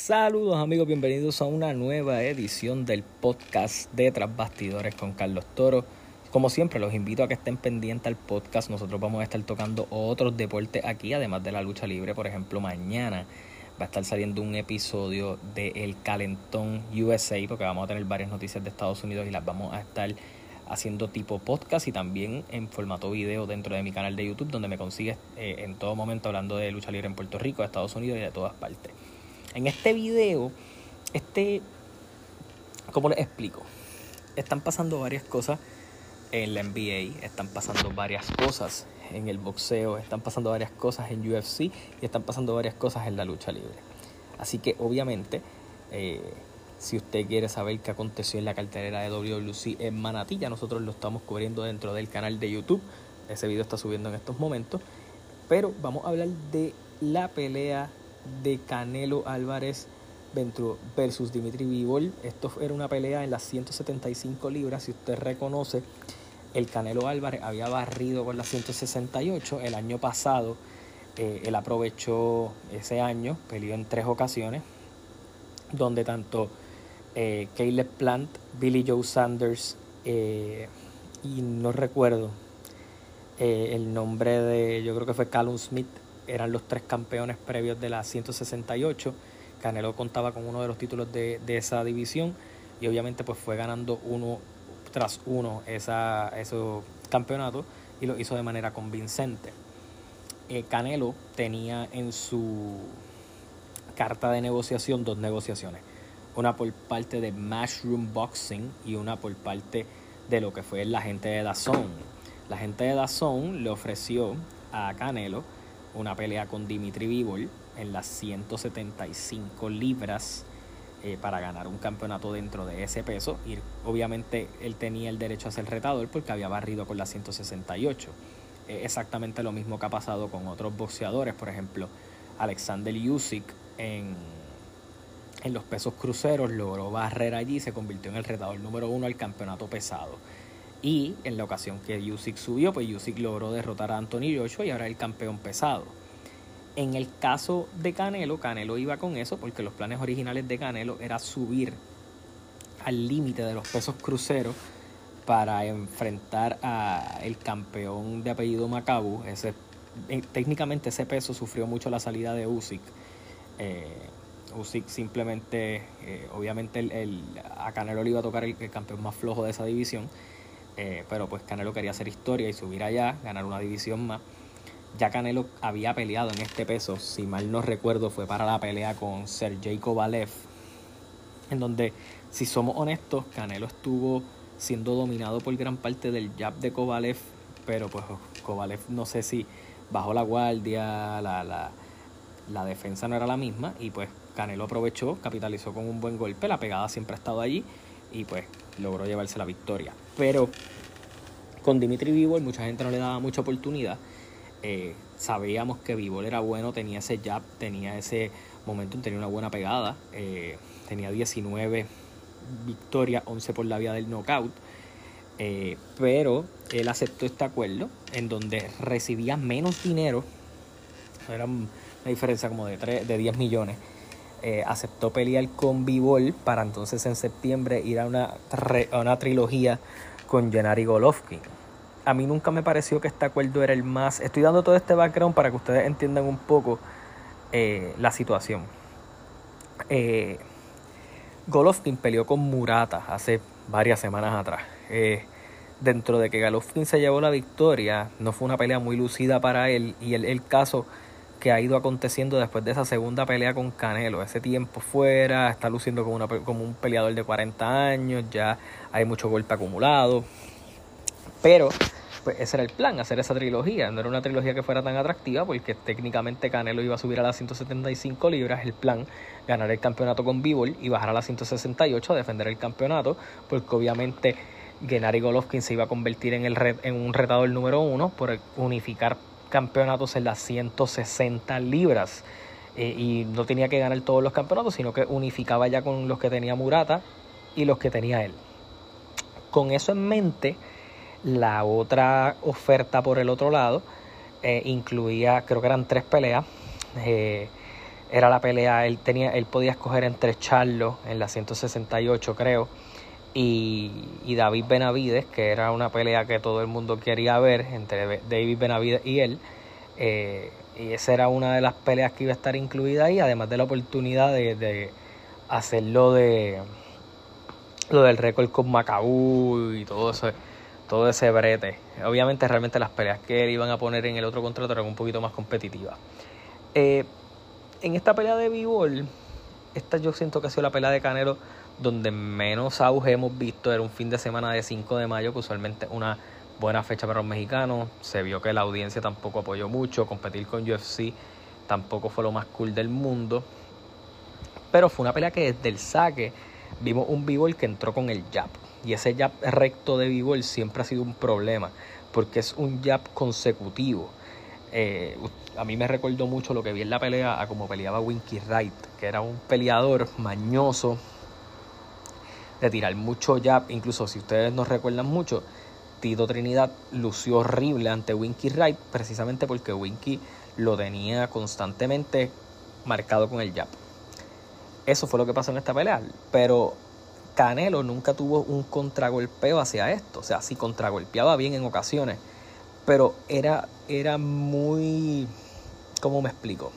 Saludos amigos, bienvenidos a una nueva edición del podcast de Tras Bastidores con Carlos Toro. Como siempre, los invito a que estén pendientes al podcast. Nosotros vamos a estar tocando otros deportes aquí, además de la lucha libre. Por ejemplo, mañana va a estar saliendo un episodio de El Calentón USA, porque vamos a tener varias noticias de Estados Unidos y las vamos a estar haciendo tipo podcast y también en formato video dentro de mi canal de YouTube, donde me consigues eh, en todo momento hablando de lucha libre en Puerto Rico, Estados Unidos y de todas partes. En este video, este, ¿cómo les explico? Están pasando varias cosas en la NBA, están pasando varias cosas en el boxeo, están pasando varias cosas en UFC y están pasando varias cosas en la lucha libre. Así que obviamente, eh, si usted quiere saber qué aconteció en la cartelera de WWC en Manatilla, nosotros lo estamos cubriendo dentro del canal de YouTube. Ese video está subiendo en estos momentos. Pero vamos a hablar de la pelea de Canelo Álvarez versus Dimitri Vivol. Esto era una pelea en las 175 libras. Si usted reconoce, el Canelo Álvarez había barrido con las 168 el año pasado. Eh, él aprovechó ese año, peleó en tres ocasiones, donde tanto eh, Caleb Plant, Billy Joe Sanders eh, y no recuerdo eh, el nombre de, yo creo que fue Callum Smith, eran los tres campeones previos de la 168. Canelo contaba con uno de los títulos de, esa división y obviamente pues fue ganando uno tras uno esa, esos campeonatos y lo hizo de manera convincente. Eh, Canelo tenía en su carta de negociación dos negociaciones. Una por parte de Mushroom Boxing y una por parte de lo que fue la gente de Dazón. La gente de Dazón le ofreció a Canelo una pelea con Dimitri Vivol en las 175 libras eh, para ganar un campeonato dentro de ese peso. Y obviamente él tenía el derecho a ser retador porque había barrido con las 168. exactamente lo mismo que ha pasado con otros boxeadores, por ejemplo, Alexander Usyk en, en los pesos cruceros logró barrer allí y se convirtió en el retador número uno al campeonato pesado. Y en la ocasión que Usyk subió, pues Usyk logró derrotar a Anthony Joshua y ahora el campeón pesado. En el caso de Canelo, Canelo iba con eso porque los planes originales de Canelo era subir al límite de los pesos cruceros para enfrentar a el campeón de apellido Macabu. Ese, eh, técnicamente ese peso sufrió mucho la salida de Usyk. Eh, Usyk simplemente, eh, obviamente el, a Canelo le iba a tocar el campeón más flojo de esa división eh, pero pues Canelo quería hacer historia y subir allá, ganar una división más. Ya Canelo había peleado en este peso, si mal no recuerdo, fue para la pelea con Sergey Kovalev, en donde, si somos honestos, Canelo estuvo siendo dominado por gran parte del jab de Kovalev, pero pues Kovalev no sé si bajó la guardia, la, la, la defensa no era la misma y pues Canelo aprovechó, capitalizó con un buen golpe, la pegada siempre ha estado allí y pues logró llevarse la victoria. Pero con Dimitri Vivol mucha gente no le daba mucha oportunidad. Eh, sabíamos que Vivol era bueno, tenía ese jab, tenía ese momento, tenía una buena pegada. Eh, tenía 19 victorias, 11 por la vía del knockout. Eh, pero él aceptó este acuerdo en donde recibía menos dinero. Era una diferencia como de, 3, de 10 millones eh, aceptó pelear con Bivol para entonces en septiembre ir a una, una trilogía con Gennady Golovkin. A mí nunca me pareció que este acuerdo era el más... Estoy dando todo este background para que ustedes entiendan un poco eh, la situación. Eh, Golovkin peleó con Murata hace varias semanas atrás. dentro de que Golovkin se llevó la victoria, no fue una pelea muy lucida para él y el, el caso que ha ido aconteciendo después de esa segunda pelea con Canelo. Ese tiempo fuera, está luciendo como, un peleador de 40 años, ya hay mucho golpe acumulado. Pero pues ese era el plan, hacer esa trilogía. No era una trilogía que fuera tan atractiva porque técnicamente Canelo iba a subir a las 175 libras. El plan, ganar el campeonato con Bivol y bajar a las 168 a defender el campeonato, porque obviamente Gennady Golovkin se iba a convertir en, el en un retador número uno por unificar campeonatos en las 160 libras. Eh, y no tenía que ganar todos los campeonatos, sino que unificaba ya con los que tenía Murata y los que tenía él. Con eso en mente, la otra oferta por el otro lado eh, incluía, creo que eran tres peleas. Eh, era la pelea, él tenía, él podía escoger entre Charlo en la 168 creo, y, y, David Benavides, que era una pelea que todo el mundo quería ver entre David Benavides y él. Eh, y esa era una de las peleas que iba a estar incluida ahí, además de la oportunidad de, de hacerlo de lo del récord con Macabú y todo eso todo ese brete. Obviamente realmente las peleas que él iban a poner en el otro contrato eran un poquito más competitivas. Eh, en esta pelea de b esta yo siento que ha sido la pelea de Canelo donde menos auge hemos visto. Era un fin de semana de 5 de mayo, que usualmente una buena fecha para los mexicanos. Se vio que la audiencia tampoco apoyó mucho. Competir con UFC tampoco fue lo más cool del mundo. Pero fue una pelea que desde el saque vimos un b que entró con el jab. Y ese jab recto de b siempre ha sido un problema, porque es un jab consecutivo. Eh, a mí me recordó mucho lo que vi en la pelea a como peleaba Winky Wright, que era un peleador mañoso de tirar mucho jab. Incluso si ustedes nos recuerdan mucho, Tito Trinidad lució horrible ante Winky Wright, precisamente porque Winky lo tenía constantemente marcado con el jab. Eso fue lo que pasó en esta pelea. Pero Canelo nunca tuvo un contragolpeo hacia esto. O sea, sí contragolpeaba bien en ocasiones. Pero era, era muy... ¿Cómo me explico?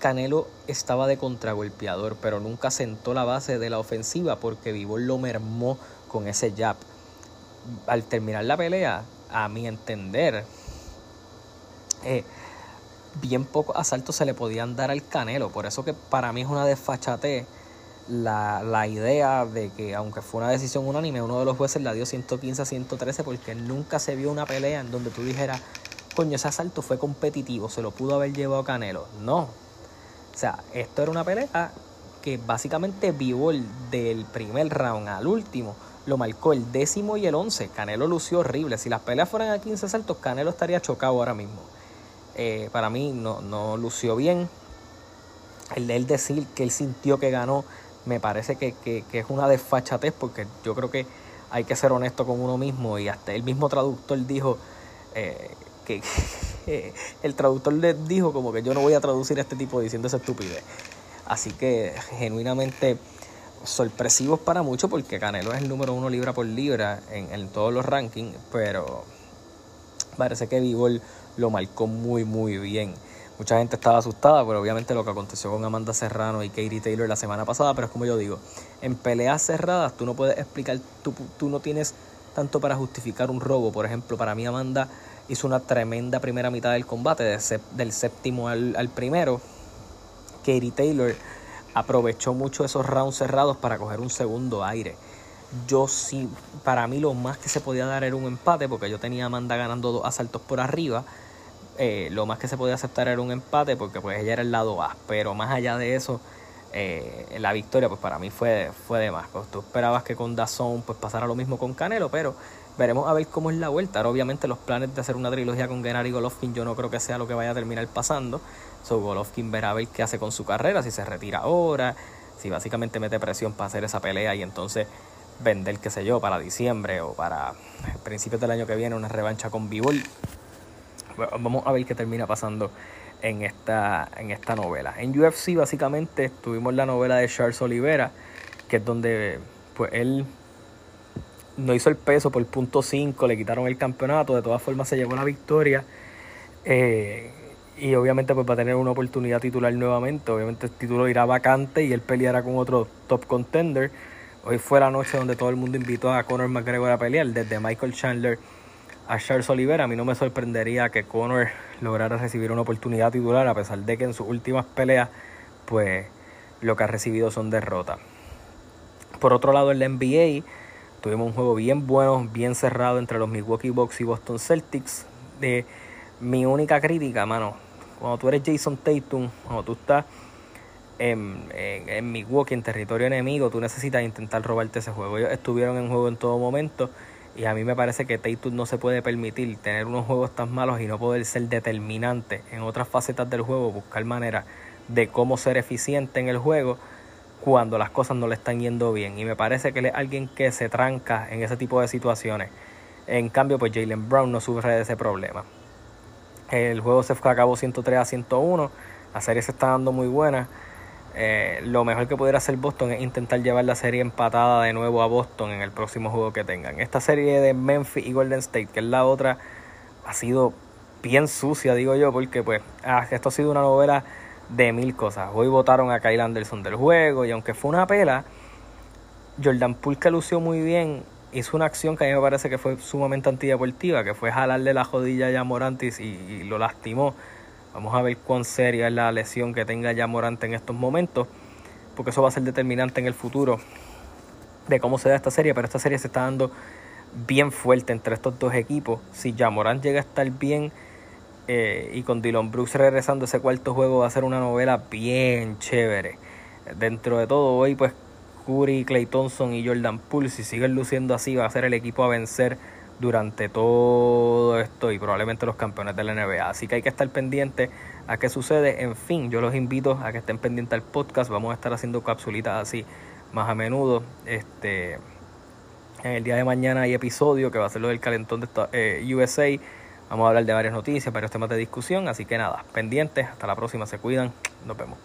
Canelo estaba de contragolpeador, pero nunca sentó la base de la ofensiva porque Vivol lo mermó con ese jab. Al terminar la pelea, a mi entender, eh, bien pocos asaltos se le podían dar al Canelo. Por eso que para mí es una desfachate la, la, idea de que, aunque fue una decisión unánime, uno de los jueces la dio 115 a 113 porque nunca se vio una pelea en donde tú dijeras, coño, ese asalto fue competitivo, se lo pudo haber llevado Canelo. No. O sea, esto era una pelea que básicamente vivo el del primer round al último. Lo marcó el décimo y el once. Canelo lució horrible. Si las peleas fueran a 15 asaltos, Canelo estaría chocado ahora mismo. Eh, para mí no, no lució bien. El de él decir que él sintió que ganó, me parece que, es una desfachatez porque yo creo que hay que ser honesto con uno mismo y hasta el mismo traductor dijo eh, que, el traductor le dijo como que yo no voy a traducir a este tipo diciendo esa estupidez. Así que genuinamente sorpresivos para muchos porque Canelo es el número uno libra por libra en, en todos los rankings, pero parece que Vivol lo marcó muy, muy bien. Mucha gente estaba asustada, pero obviamente lo que aconteció con Amanda Serrano y Katie Taylor la semana pasada, pero es como yo digo, en peleas cerradas tú no puedes explicar, tú, tú no tienes tanto para justificar un robo. Por ejemplo, para mí Amanda hizo una tremenda primera mitad del combate, del séptimo al, primero. Katie Taylor aprovechó mucho esos rounds cerrados para coger un segundo aire. Yo sí, para mí lo más que se podía dar era un empate, porque yo tenía a Amanda ganando dos asaltos por arriba. Eh, lo más que se podía aceptar era un empate, porque pues ella era el lado A. Pero más allá de eso, eh, la victoria pues para mí fue, fue de más. Pues tú esperabas que con Dazón pues pasara lo mismo con Canelo, pero veremos a ver cómo es la vuelta. Ahora, obviamente los planes de hacer una trilogía con Gennady Golovkin yo no creo que sea lo que vaya a terminar pasando. So Golovkin verá a ver qué hace con su carrera, si se retira ahora, si básicamente mete presión para hacer esa pelea y entonces vender, qué sé yo, para diciembre o para principios del año que viene una revancha con Bivol. Vamos a ver qué termina pasando en esta, en esta novela. En UFC básicamente tuvimos la novela de Charles Oliveira, que es donde pues él no hizo el peso por punto 5, le quitaron el campeonato, de todas formas se llevó la victoria. Eh, y obviamente pues va a tener una oportunidad titular nuevamente. Obviamente el título irá vacante y él peleará con otro top contender. Hoy fue la noche donde todo el mundo invitó a Conor McGregor a pelear, desde Michael Chandler a Charles Oliveira. A mí no me sorprendería que Conor lograra recibir una oportunidad titular, a pesar de que en sus últimas peleas, pues lo que ha recibido son derrotas. Por otro lado, en la NBA, tuvimos un juego bien bueno, bien cerrado entre los Milwaukee Bucks y Boston Celtics. De mi única crítica, mano, cuando tú eres Jason Tatum, cuando tú estás en, en, en Milwaukee, en territorio enemigo, tú necesitas intentar robarte ese juego. Ellos estuvieron en juego en todo momento y a mí me parece que Tatum no se puede permitir tener unos juegos tan malos y no poder ser determinante en otras facetas del juego, buscar maneras de cómo ser eficiente en el juego cuando las cosas no le están yendo bien. Y me parece que él es alguien que se tranca en ese tipo de situaciones. En cambio, pues Jalen Brown no sufre de ese problema. El juego se acabó 103 a 101 La serie se está dando muy buena. Eh, lo mejor que pudiera hacer Boston es intentar llevar la serie empatada de nuevo a Boston en el próximo juego que tengan. Esta serie de Memphis y Golden State, que es la otra, ha sido bien sucia, digo yo, porque pues ah, esto ha sido una novela de mil cosas. Hoy votaron a Kyle Anderson del juego y aunque fue una pela, Jordan Poole lució muy bien hizo una acción que a mí me parece que fue sumamente antideportiva, que fue jalarle la jodilla a Morantis y, y, lo lastimó. Vamos a ver cuán seria es la lesión que tenga ya Morante en estos momentos, porque eso va a ser determinante en el futuro de cómo se da esta serie, pero esta serie se está dando bien fuerte entre estos dos equipos. Si ya Morant llega a estar bien eh, y con Dylan Brooks regresando ese cuarto juego va a ser una novela bien chévere. Dentro de todo, hoy pues Curry, Clay Thompson y Jordan Poole, si siguen luciendo así, va a ser el equipo a vencer durante todo esto y probablemente los campeones de la NBA. Así que hay que estar pendiente a qué sucede. En fin, yo los invito a que estén pendientes al podcast. Vamos a estar haciendo capsulitas así más a menudo. Este, en el día de mañana hay episodio que va a ser lo del calentón de eh, USA. Vamos a hablar de varias noticias, varios temas de discusión. Así que nada, pendientes. Hasta la próxima. Se cuidan. Nos vemos.